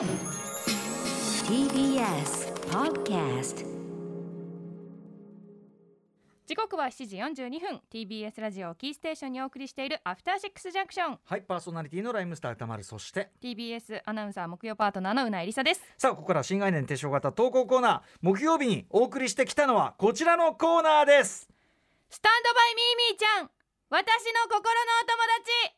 TBS Podcast 時刻は7時42分。TBS ラジオをキーステーションにお送りしているアフターシックスジャンクションはいパーソナリティのライムスター歌丸そして TBS アナウンサー木曜パートナーのうなえりさです。さあここから新概念提唱型投稿コーナー木曜日にお送りしてきたのはこちらのコーナーです。スタンドバイミーミーちゃん。私の心のお友達。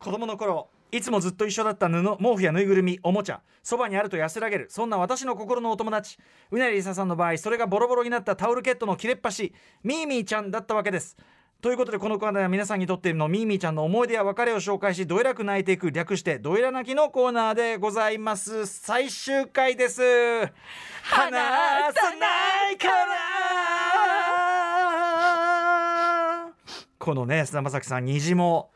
子供の頃いつもずっと一緒だった布毛布やぬいぐるみおもちゃそばにあると安らげるそんな私の心のお友達。うなりりささんの場合それがボロボロになったタオルケットの切れっ端ミーミーちゃんだったわけです。ということでこのコーナーは皆さんにとってのミーミーちゃんの思い出や別れを紹介しどえらく泣いていく略してどえら泣きのコーナーでございます。最終回です。離さないから。このね菅田将暉さん虹も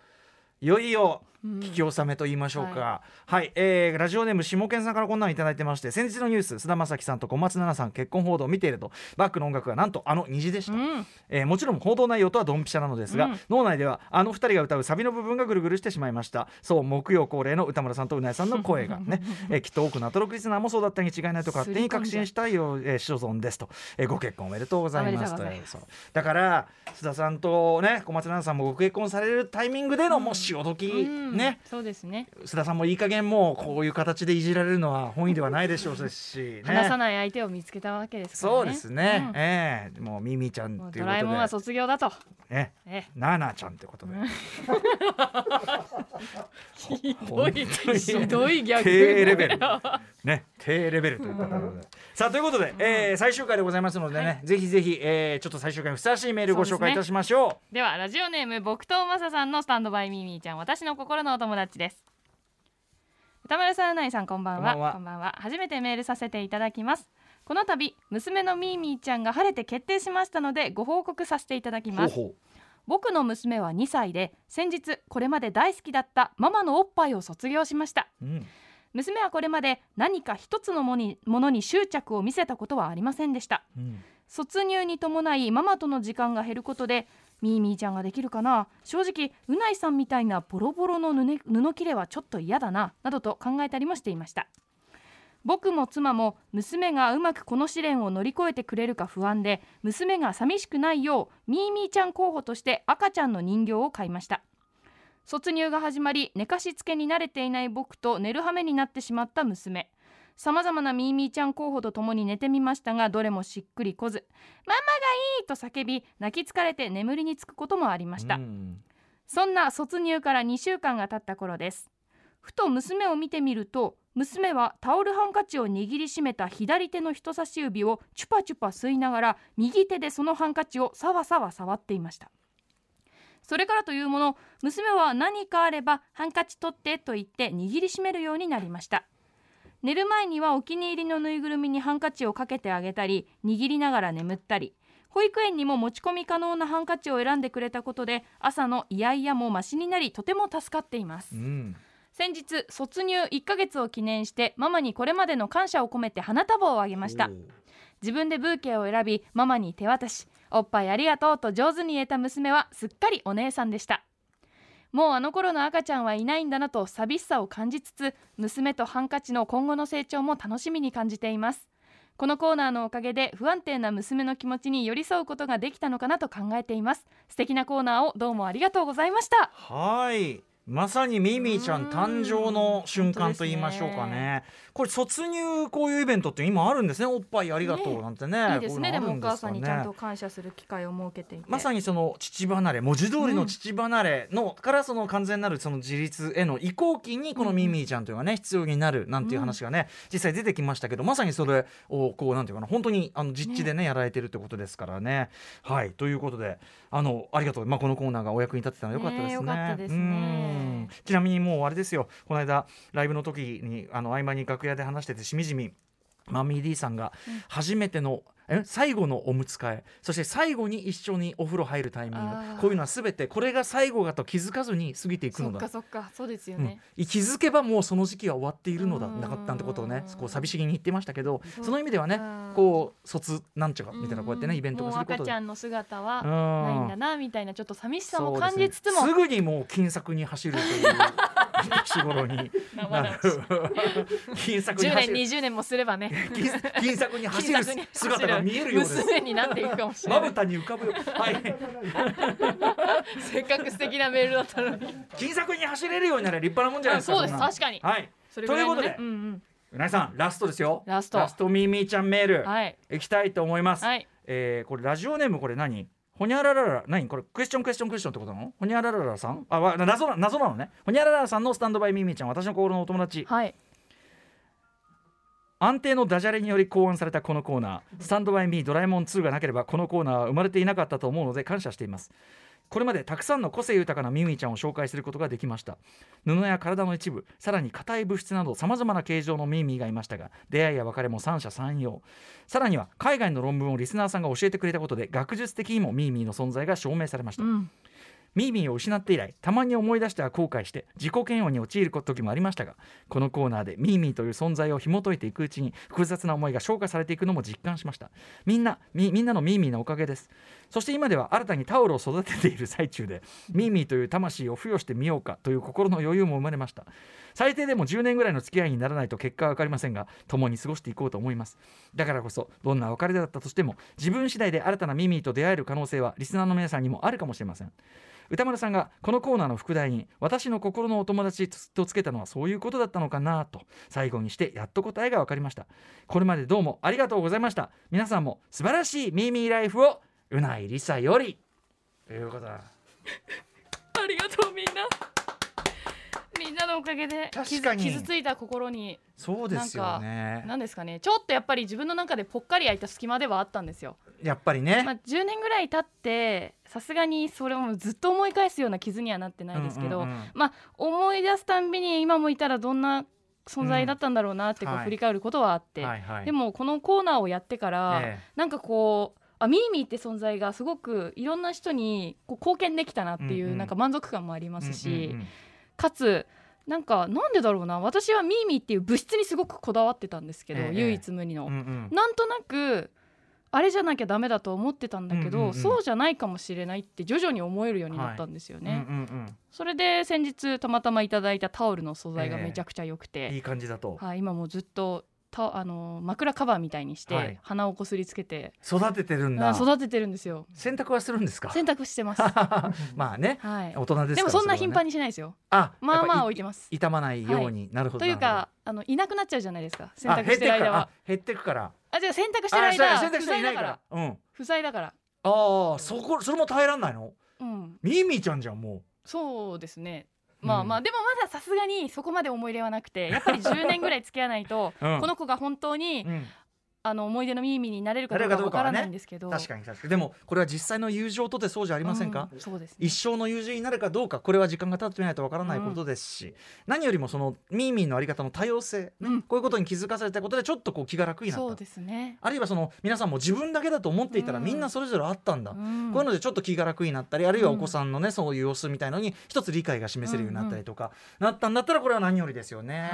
いよいよ聞き納めと言いましょうか、ははい、えーラジオネーム下健さんからこんなのいただいてまして先日のニュース菅田将暉さんと小松菜奈さん結婚報道を見ているとバックの音楽がなんとあの虹でした、うん。えーもちろん報道内容とはドンピシャなのですが、うん。脳内ではあの二人が歌うサビの部分がぐるぐるしてしまいました。そう木曜恒例の歌村さんとうなえさんの声がね、えーきっと多くのアトロクリスナーもそうだったに違いないと勝手に確信したいよう、えー、所存ですと、えーご結婚おめでとうございます。とだから須田さんとね小松菜奈さんもご結婚されるタイミングでのもう潮時、うんね。そうですね。須田さんもいい加減もうこういう形でいじられるのは本意ではないでしょうですし、ね、話さない相手を見つけたわけですからね。そうですね、うん。ええ。もうミミちゃんっていうことドラえもんはで卒業だと。ねえ。ナナちゃんってことで、ひどいひどい逆低レベル。ね低レベルといったところで。さあということで、えー最終回でございますのでね、はい。ぜひぜひ、えーちょっと最終回にふさわしいメールご紹介いたしましょう。ではラジオネーム木刀正さんのスタンドバイミーミーちゃん私の心のお友達です。歌丸さんうないさんこんばんは。こんばんは。初めてメールさせていただきます。この度娘のミーミーちゃんが晴れて決定しましたのでご報告させていただきます。僕の娘は2歳で先日これまで大好きだったママのおっぱいを卒業しました。う、うん娘はこれまで何か一つのものに執着を見せたことはありませんでした。うん。卒入に伴いママとの時間が減ることでミーミーちゃんができるかな？正直うないさんみたいなボロボロの布布切れはちょっと嫌だななどと考えたりもしていました。僕も妻も娘がうまくこの試練を乗り越えてくれるか不安で娘が寂しくないようミーミーちゃん候補として赤ちゃんの人形を買いました卒入が始まり寝かしつけに慣れていない僕と寝る羽目になってしまった娘。さまざまなミーミーちゃん候補とともに寝てみましたがどれもしっくりこず「ママがいい!」と叫び泣き疲れて眠りにつくこともありました、うん。そんな卒入から2週間が経った頃です。ふと娘を見てみると娘はタオルハンカチを握りしめた左手の人差し指をチュパチュパ吸いながら右手でそのハンカチをさわさわ触っていましたそれからというもの娘は何かあればハンカチ取ってと言って握りしめるようになりました。寝る前にはお気に入りのぬいぐるみにハンカチをかけてあげたり握りながら眠ったり保育園にも持ち込み可能なハンカチを選んでくれたことで朝のイヤイヤもマシになりとても助かっています。うん。先日卒入1ヶ月を記念してママにこれまでの感謝を込めて花束をあげました。自分でブーケを選びママに手渡しおっぱいありがとうと上手に言えた娘はすっかりお姉さんでしたもうあの頃の赤ちゃんはいないんだなと寂しさを感じつつ娘とハンカチの今後の成長も楽しみに感じています。このコーナーのおかげで不安定な娘の気持ちに寄り添うことができたのかなと考えています。素敵なコーナーをどうもありがとうございました。はい。まさにミミちゃん誕生の瞬間と言いましょうか本当ですね。これ卒入こういうイベントって今あるんですね。おっぱいありがとうなんてね。いいですね。でもお母さんにちゃんと感謝する機会を設けていて。まさにその父離れ文字通りの父離れの、からその完全なるその自立への移行期にこのミミちゃんというのがね必要になるなんていう話がね、実際出てきましたけどまさにそれをこうなんていうかな本当にあの実地でねやられてるってことですからね。はい。ということであのありがとう、まあ、このコーナーがお役に立ってたのはよかったですね。かったですねうん。ちなみにもうあれですよ。この間ライブの時にあの合間に楽屋で話しててしみじみマミー D さんが初めての、え最後のおむつ替えそして最後に一緒にお風呂入るタイミング。こういうのは全てこれが最後だと気づかずに過ぎていくそっのだかそっかそうですようん。ね、気づけばもうその時期は終わっているのだ。うん。なかったってことをねこう寂しげに言ってましたけどその意味ではねうん。こう卒なんちゃかみたいなこうやってねイベントがすることで。赤ちゃんの姿はうん。ないんだなみたいなちょっと寂しさも感じつつも。すぐにもう金策に走るという 年頃に生なる々10年金策に走る。20年もすればね。金金策に走る姿が見えるようです娘になっていくかもしれない。まぶたに浮かぶよ。はい。せっかく素敵なメールだったのに。金策に走れるようになれば立派なもんじゃないですかあそうです。確かに。はい。それぐらいのということでねうんうん。うなぎさんラストですよ。ラスト。ラストミーミーちゃんメール、はい。い、きたいと思います、はい。えーこれラジオネームこれ何？ほにゃららら何？これクエスチョンクエスチョンクエスチョンってことなの？ほにゃらららさん？あわ謎な謎なのね。ほにゃらららさんのスタンドバイミーミーちゃん私の心のお友達。はい。安定のダジャレにより考案されたこのコーナー「スタンドバイミードラえもん2」がなければこのコーナーは生まれていなかったと思うので感謝しています。これまでたくさんの個性豊かなミミィちゃんを紹介することができました。布や体の一部さらに硬い物質などさまざまな形状のミミィがいましたが出会いや別れも三者三様。さらには海外の論文をリスナーさんが教えてくれたことで学術的にもミミーの存在が証明されました、うん。ミーミーを失って以来たまに思い出しては後悔して自己嫌悪に陥る時もありましたがこのコーナーでミーミーという存在を紐解いていくうちに複雑な思いが消化されていくのも実感しました。みんなみみんなのミーミーのおかげです。そして今では新たにタオルを育てている最中でミーミーという魂を付与してみようかという心の余裕も生まれました。最低でも10年ぐらいの付き合いにならないと結果は分かりませんが共に過ごしていこうと思います。だからこそどんな別れだったとしても自分次第で新たなミミーと出会える可能性はリスナーの皆さんにもあるかもしれません。歌丸さんがこのコーナーの副題に私の心のお友達とつけたのはそういうことだったのかなと最後にしてやっと答えが分かりました。これまでどうもありがとうございました。皆さんも素晴らしいミーミーライフをうないりさより。ということだ。ありがとうみんな。かげで確かに。傷傷ついた心にそうですよね。何ですかね。ちょっとやっぱり自分の中でぽっかり開いた隙間ではあったんですよ、やっぱりね、まあ、10年ぐらい経ってさすがにそれもずっと思い返すような傷にはなってないですけど、うんうんうん。まあ思い出すたんびに今もいたらどんな存在だったんだろうなってこうはい。振り返ることはあって、はいはい。でもこのコーナーをやってから、えなんかこうあミーミーって存在がすごくいろんな人にこう貢献できたなっていう、うんうん。なんか満足感もありますし、うんうんうん。かつなんかなんでだろうな。私はミーミーっていう物質にすごくこだわってたんですけど、ええ唯一無二の、うんうん。なんとなくあれじゃなきゃダメだと思ってたんだけど、うんうんうんそうじゃないかもしれないって徐々に思えるようになったんですよね、うんうんそれで先日たまたまいただいたタオルの素材がええ。めちゃくちゃ良くて、うんいい感じだと。はい、今もうずっとたあの枕カバーみたいにして、はい。鼻をこすりつけて。育ててるんだ。あ育ててるんですよ。洗濯はするんですか？洗濯してます。は まあね。い。大人ですからでもそんな頻繁にしないですよ。あまあまあ置いてます。ぱ傷まないように、なるほどというかあのいなくなっちゃうじゃないですか。洗濯してる間は。あ減ってくから。あじゃあ洗濯してるあ間洗濯不していないから。ら。うん。不在だから。ああそこそれも耐えらんないの？うん。ミーミーちゃんじゃんもそうですねまあうん。まあでもまださすがにそこまで思い入れはなくてやっぱり10年ぐらい付き合わないとうん。この子が本当にあの思い出のミーミーになれるかどうかかわからないんですけど。確かに確かに。でもこれは実際の友情とてそうじゃありませんか、うんそうですね。一生の友人になるかどうかこれは時間が経ってみないとわからないことですし、何よりもそのミーミーのあり方の多様性、ねうん。こういうことに気づかされたことでちょっとこう気が楽になった。そうですね。あるいはその皆さんも自分だけだと思っていたらうん。みんなそれぞれあったんだ、うん。こういうのでちょっと気が楽になったりあるいはお子さんのねそういう様子みたいのに一つ理解が示せるようになったりとか、なったんだったらこれは何よりですよね。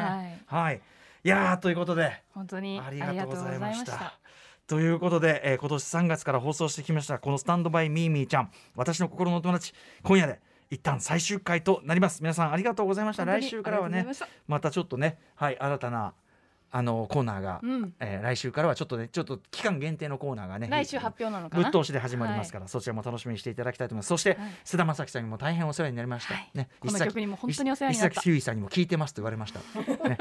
はい。はい、いやーということで。本当にありがとうございました。ということで、えー今年3月から放送してきましたこの「スタンドバイミーミーちゃん。私の心のお友達」今夜で一旦最終回となります。皆さんありがとうございました。来週からはねまたちょっとねはい新たなあのコーナーが、うん。えー来週からはちょっとねちょっと期間限定のコーナーがね来週発表なのかな？ぶっ通しで始まりますから、そちらも楽しみにしていただきたいと思います。そして、はい。菅田将暉さんにも大変お世話になりました、はい。ねこの曲にも本当にお世話になった。石崎さんにも聞いてますと言われました、ね、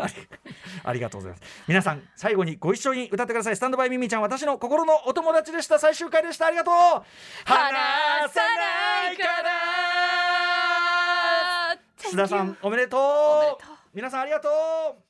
ありがとうございます。皆さん最後にご一緒に歌ってください。スタンドバイミミちゃん私の心のお友達でした。最終回でした。ありがとう。話さないから。須田さんおめでとう。皆さんありがとう